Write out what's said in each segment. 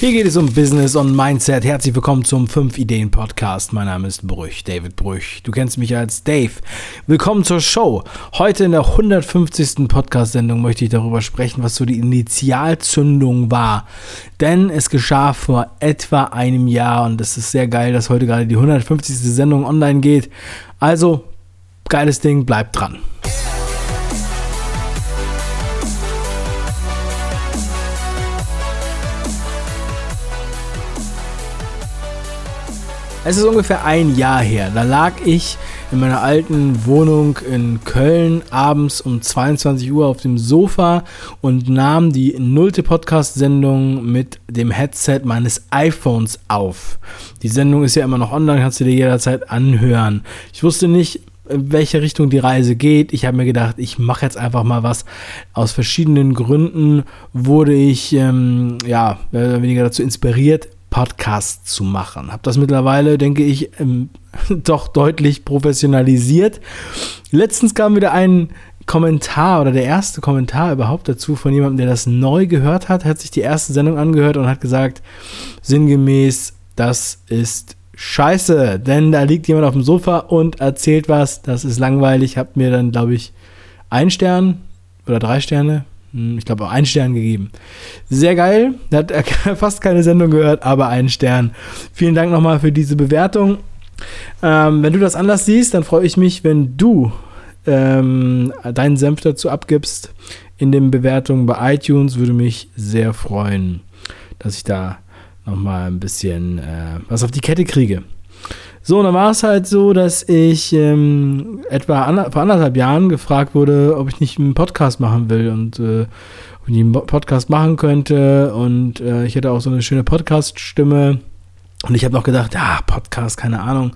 Hier geht es um Business und Mindset. Herzlich willkommen zum 5 Ideen Podcast. Mein Name ist Brüch, David Brüch. Du kennst mich als Dave. Willkommen zur Show. Heute in der 150. Podcast-Sendung möchte ich darüber sprechen, was so die Initialzündung war. Denn es geschah vor etwa einem Jahr und es ist sehr geil, dass heute gerade die 150. Sendung online geht. Also, geiles Ding, bleibt dran. Es ist ungefähr ein Jahr her. Da lag ich in meiner alten Wohnung in Köln abends um 22 Uhr auf dem Sofa und nahm die nullte Podcast-Sendung mit dem Headset meines iPhones auf. Die Sendung ist ja immer noch online, kannst du dir jederzeit anhören. Ich wusste nicht, in welche Richtung die Reise geht. Ich habe mir gedacht, ich mache jetzt einfach mal was. Aus verschiedenen Gründen wurde ich ähm, ja weniger dazu inspiriert, Podcast zu machen. Habe das mittlerweile, denke ich, ähm, doch deutlich professionalisiert. Letztens kam wieder ein Kommentar oder der erste Kommentar überhaupt dazu von jemandem, der das neu gehört hat, hat sich die erste Sendung angehört und hat gesagt, sinngemäß, das ist scheiße, denn da liegt jemand auf dem Sofa und erzählt was, das ist langweilig, hat mir dann, glaube ich, ein Stern oder drei Sterne, ich glaube, einen Stern gegeben. Sehr geil. Hat fast keine Sendung gehört, aber einen Stern. Vielen Dank nochmal für diese Bewertung. Ähm, wenn du das anders siehst, dann freue ich mich, wenn du ähm, deinen Senf dazu abgibst in den Bewertungen bei iTunes. Würde mich sehr freuen, dass ich da nochmal ein bisschen äh, was auf die Kette kriege. So, und dann war es halt so, dass ich ähm, etwa ander, vor anderthalb Jahren gefragt wurde, ob ich nicht einen Podcast machen will und äh, ob ich einen Podcast machen könnte. Und äh, ich hätte auch so eine schöne Podcast-Stimme. Und ich habe noch gedacht, ja, Podcast, keine Ahnung.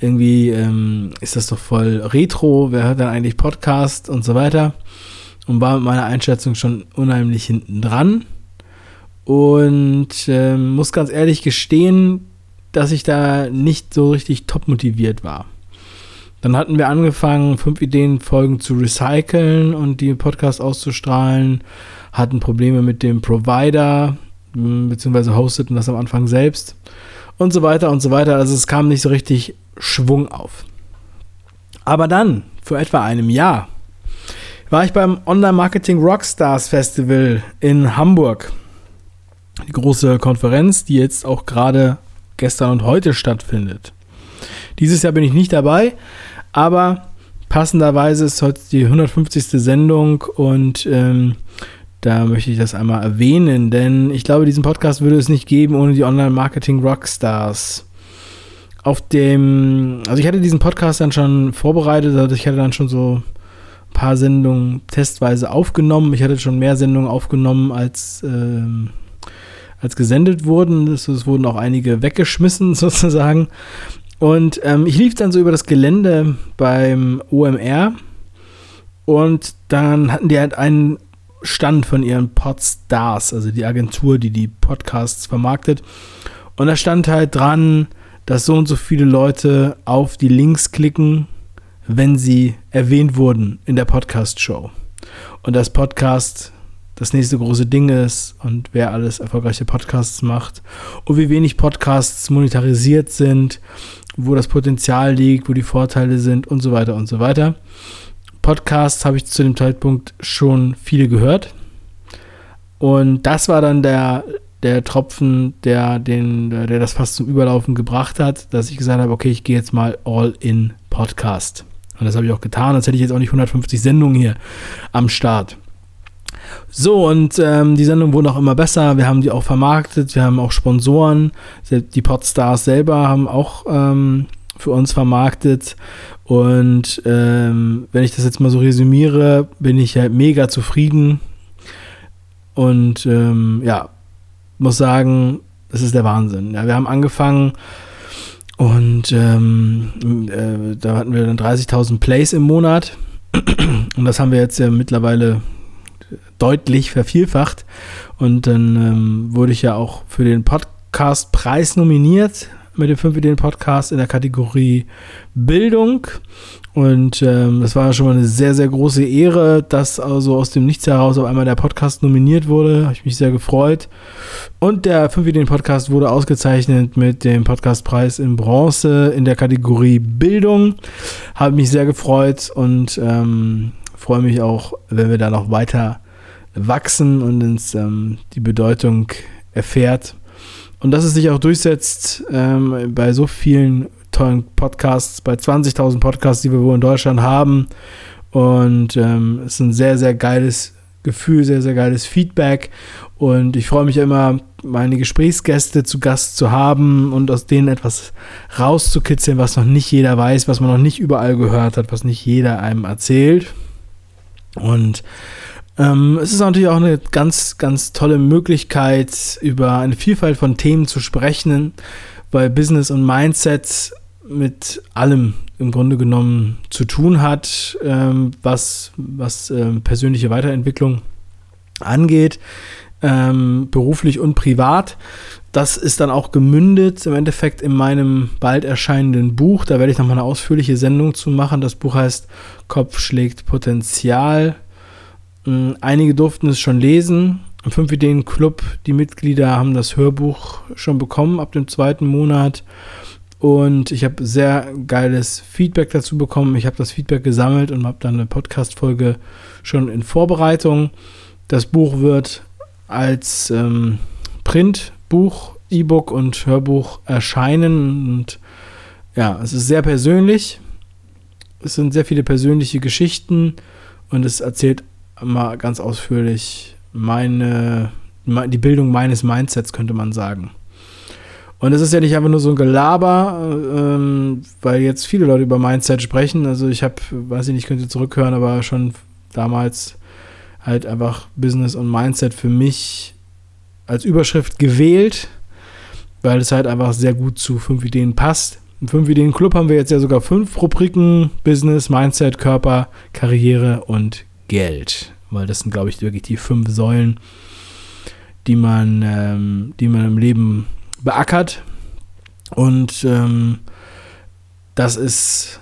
Irgendwie ähm, ist das doch voll retro. Wer hört dann eigentlich Podcast und so weiter? Und war mit meiner Einschätzung schon unheimlich hinten dran. Und äh, muss ganz ehrlich gestehen, dass ich da nicht so richtig top motiviert war. Dann hatten wir angefangen, fünf Ideenfolgen zu recyceln und die Podcast auszustrahlen, hatten Probleme mit dem Provider, hm, beziehungsweise hosteten das am Anfang selbst und so weiter und so weiter. Also es kam nicht so richtig Schwung auf. Aber dann, vor etwa einem Jahr, war ich beim Online Marketing Rockstars Festival in Hamburg. Die große Konferenz, die jetzt auch gerade gestern und heute stattfindet. Dieses Jahr bin ich nicht dabei, aber passenderweise ist heute die 150. Sendung und ähm, da möchte ich das einmal erwähnen, denn ich glaube, diesen Podcast würde es nicht geben ohne die Online-Marketing-Rockstars. Auf dem, also ich hatte diesen Podcast dann schon vorbereitet, also ich hatte dann schon so ein paar Sendungen testweise aufgenommen. Ich hatte schon mehr Sendungen aufgenommen als ähm, als gesendet wurden. Es, es wurden auch einige weggeschmissen sozusagen. Und ähm, ich lief dann so über das Gelände beim OMR und dann hatten die halt einen Stand von ihren Podstars, also die Agentur, die die Podcasts vermarktet. Und da stand halt dran, dass so und so viele Leute auf die Links klicken, wenn sie erwähnt wurden in der Podcast-Show. Und das Podcast das nächste große Ding ist und wer alles erfolgreiche Podcasts macht und wie wenig Podcasts monetarisiert sind, wo das Potenzial liegt, wo die Vorteile sind und so weiter und so weiter. Podcasts habe ich zu dem Zeitpunkt schon viele gehört. Und das war dann der, der Tropfen, der, den, der das fast zum Überlaufen gebracht hat, dass ich gesagt habe, okay, ich gehe jetzt mal all in Podcast. Und das habe ich auch getan, als hätte ich jetzt auch nicht 150 Sendungen hier am Start. So, und ähm, die Sendung wurde auch immer besser. Wir haben die auch vermarktet, wir haben auch Sponsoren. Die Podstars selber haben auch ähm, für uns vermarktet. Und ähm, wenn ich das jetzt mal so resümiere, bin ich halt mega zufrieden. Und ähm, ja, muss sagen, das ist der Wahnsinn. Ja, wir haben angefangen und ähm, äh, da hatten wir dann 30.000 Plays im Monat. Und das haben wir jetzt ja mittlerweile deutlich vervielfacht. Und dann ähm, wurde ich ja auch für den Podcastpreis nominiert mit dem 5 Ideen Podcast in der Kategorie Bildung. Und ähm, das war schon mal eine sehr, sehr große Ehre, dass also aus dem Nichts heraus auf einmal der Podcast nominiert wurde. Habe ich mich sehr gefreut. Und der 5 Ideen Podcast wurde ausgezeichnet mit dem Podcastpreis in Bronze in der Kategorie Bildung. Habe mich sehr gefreut und ähm, freue mich auch, wenn wir da noch weiter wachsen und uns ähm, die Bedeutung erfährt. Und dass es sich auch durchsetzt ähm, bei so vielen tollen Podcasts, bei 20.000 Podcasts, die wir wohl in Deutschland haben. Und ähm, es ist ein sehr, sehr geiles Gefühl, sehr, sehr geiles Feedback. Und ich freue mich immer, meine Gesprächsgäste zu Gast zu haben und aus denen etwas rauszukitzeln, was noch nicht jeder weiß, was man noch nicht überall gehört hat, was nicht jeder einem erzählt. Und ähm, es ist natürlich auch eine ganz, ganz tolle Möglichkeit, über eine Vielfalt von Themen zu sprechen, weil Business und Mindset mit allem im Grunde genommen zu tun hat, ähm, was, was ähm, persönliche Weiterentwicklung angeht, ähm, beruflich und privat. Das ist dann auch gemündet im Endeffekt in meinem bald erscheinenden Buch. Da werde ich nochmal eine ausführliche Sendung zu machen. Das Buch heißt Kopf schlägt Potenzial. Ähm, einige durften es schon lesen. Im 5 Ideen Club, die Mitglieder haben das Hörbuch schon bekommen ab dem zweiten Monat. Und ich habe sehr geiles Feedback dazu bekommen. Ich habe das Feedback gesammelt und habe dann eine Podcast-Folge schon in Vorbereitung. Das Buch wird als ähm, Printbuch, E-Book und Hörbuch erscheinen. Und ja, es ist sehr persönlich. Es sind sehr viele persönliche Geschichten und es erzählt mal ganz ausführlich meine, die Bildung meines Mindsets, könnte man sagen. Und es ist ja nicht einfach nur so ein Gelaber, ähm, weil jetzt viele Leute über Mindset sprechen. Also ich habe, weiß ich nicht, könnt ihr zurückhören, aber schon damals halt einfach Business und Mindset für mich als Überschrift gewählt, weil es halt einfach sehr gut zu fünf Ideen passt. Im fünf Ideen Club haben wir jetzt ja sogar fünf Rubriken: Business, Mindset, Körper, Karriere und Geld. Weil das sind, glaube ich, wirklich die fünf Säulen, die man, ähm, die man im Leben beackert. Und ähm, das ist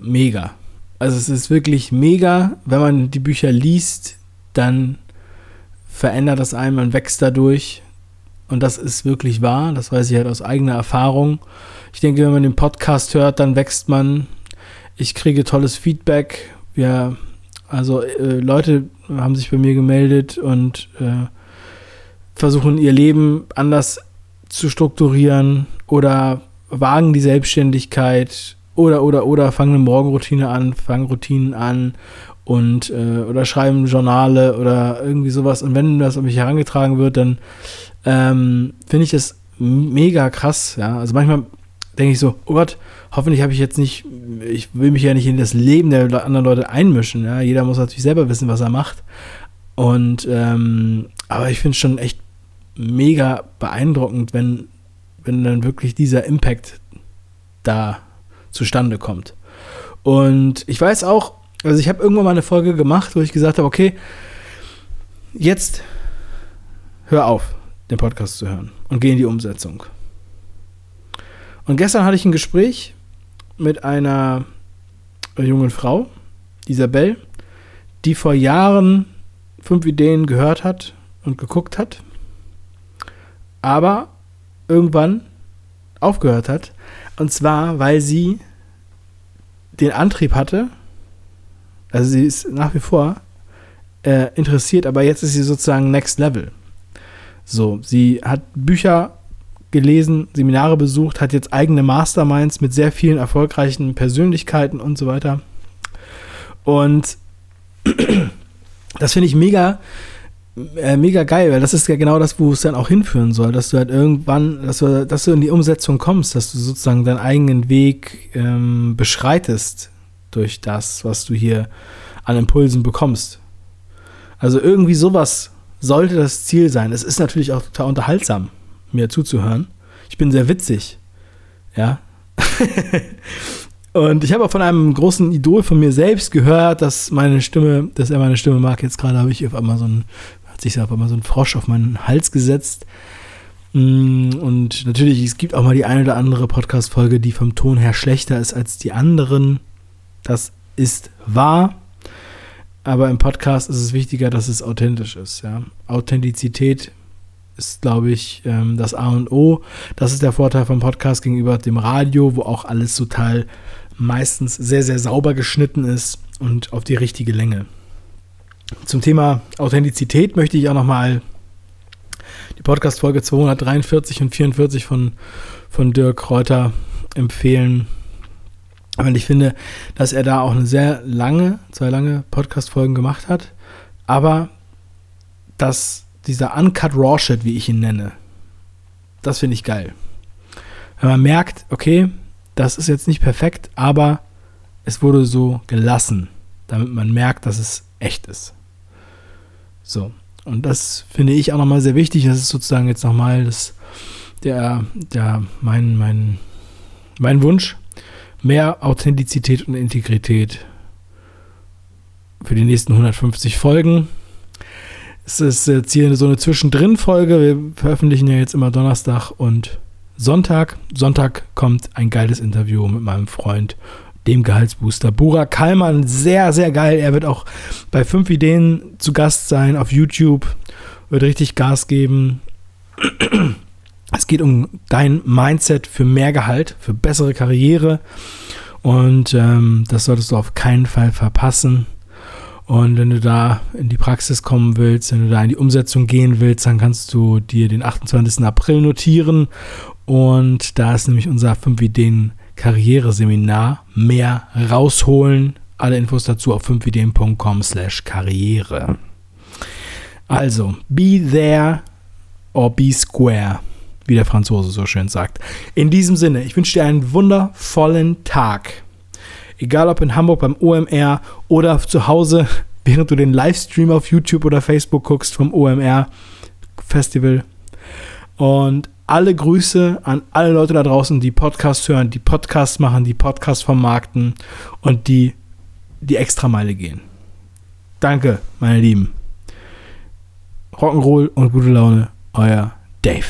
mega. Also es ist wirklich mega, wenn man die Bücher liest, dann verändert das einen, man wächst dadurch. Und das ist wirklich wahr, das weiß ich halt aus eigener Erfahrung. Ich denke, wenn man den Podcast hört, dann wächst man. Ich kriege tolles Feedback. Wir, also äh, Leute haben sich bei mir gemeldet und äh, versuchen ihr Leben anders zu strukturieren oder wagen die Selbstständigkeit oder oder oder fangen eine Morgenroutine an, fangen Routinen an und äh, oder schreiben Journale oder irgendwie sowas. Und wenn das an mich herangetragen wird, dann ähm, finde ich das mega krass. Ja, also manchmal denke ich so, oh Gott, hoffentlich habe ich jetzt nicht, ich will mich ja nicht in das Leben der anderen Leute einmischen. Ja, jeder muss natürlich selber wissen, was er macht. Und ähm, aber ich finde es schon echt mega beeindruckend, wenn, wenn dann wirklich dieser Impact da zustande kommt. Und ich weiß auch, also ich habe irgendwann mal eine Folge gemacht, wo ich gesagt habe, okay, jetzt hör auf, den Podcast zu hören und geh in die Umsetzung. Und gestern hatte ich ein Gespräch mit einer jungen Frau, Isabel, die vor Jahren fünf Ideen gehört hat und geguckt hat aber irgendwann aufgehört hat. Und zwar, weil sie den Antrieb hatte, also sie ist nach wie vor äh, interessiert, aber jetzt ist sie sozusagen Next Level. So, sie hat Bücher gelesen, Seminare besucht, hat jetzt eigene Masterminds mit sehr vielen erfolgreichen Persönlichkeiten und so weiter. Und das finde ich mega äh, mega geil, weil das ist ja genau das, wo es dann auch hinführen soll, dass du halt irgendwann, dass du, dass du in die Umsetzung kommst, dass du sozusagen deinen eigenen Weg ähm, beschreitest durch das, was du hier an Impulsen bekommst. Also irgendwie sowas sollte das Ziel sein. Es ist natürlich auch total unterhaltsam, mir zuzuhören. Ich bin sehr witzig. Ja. Und ich habe auch von einem großen Idol von mir selbst gehört, dass meine Stimme, dass er meine Stimme mag. Jetzt gerade habe ich auf einmal so ein hat sich aber mal so ein Frosch auf meinen Hals gesetzt. Mm, und natürlich, es gibt auch mal die eine oder andere Podcast-Folge, die vom Ton her schlechter ist als die anderen. Das ist wahr. Aber im Podcast ist es wichtiger, dass es authentisch ist. Ja? Authentizität ist, glaube ich, ähm, das A und O. Das ist der Vorteil vom Podcast gegenüber dem Radio, wo auch alles total meistens sehr, sehr sauber geschnitten ist und auf die richtige Länge. Zum Thema Authentizität möchte ich auch nochmal die Podcast-Folge 243 und 44 von, von Dirk Reuter empfehlen. Weil ich finde, dass er da auch eine sehr lange, zwei lange Podcast-Folgen gemacht hat. Aber dass dieser Uncut Raw Shit, wie ich ihn nenne, das finde ich geil. Wenn man merkt, okay, das ist jetzt nicht perfekt, aber es wurde so gelassen, damit man merkt, dass es echt ist. So. Und das finde ich auch nochmal sehr wichtig. Das ist sozusagen jetzt nochmal das, der, der, mein, mein, mein Wunsch. Mehr Authentizität und Integrität für die nächsten 150 Folgen. Es ist jetzt hier so eine Zwischendrin-Folge. Wir veröffentlichen ja jetzt immer Donnerstag und Sonntag. Sonntag kommt ein geiles Interview mit meinem Freund dem Gehaltsbooster. Bura Kallmann, sehr, sehr geil. Er wird auch bei fünf Ideen zu Gast sein auf YouTube, wird richtig Gas geben. Es geht um dein Mindset für mehr Gehalt, für bessere Karriere. Und ähm, das solltest du auf keinen Fall verpassen. Und wenn du da in die Praxis kommen willst, wenn du da in die Umsetzung gehen willst, dann kannst du dir den 28. April notieren. Und da ist nämlich unser 5 Ideen Karriereseminar mehr rausholen. Alle Infos dazu auf 5ideen.com slash Karriere. Also, be there or be square, wie der Franzose so schön sagt. In diesem Sinne, ich wünsche dir einen wundervollen Tag. Egal ob in Hamburg beim OMR oder zu Hause, während du den Livestream auf YouTube oder Facebook guckst vom OMR Festival. Und alle Grüße an alle Leute da draußen, die Podcasts hören, die Podcasts machen, die Podcasts vermarkten und die die Extrameile gehen. Danke, meine Lieben. Rock'n'Roll und gute Laune, euer Dave.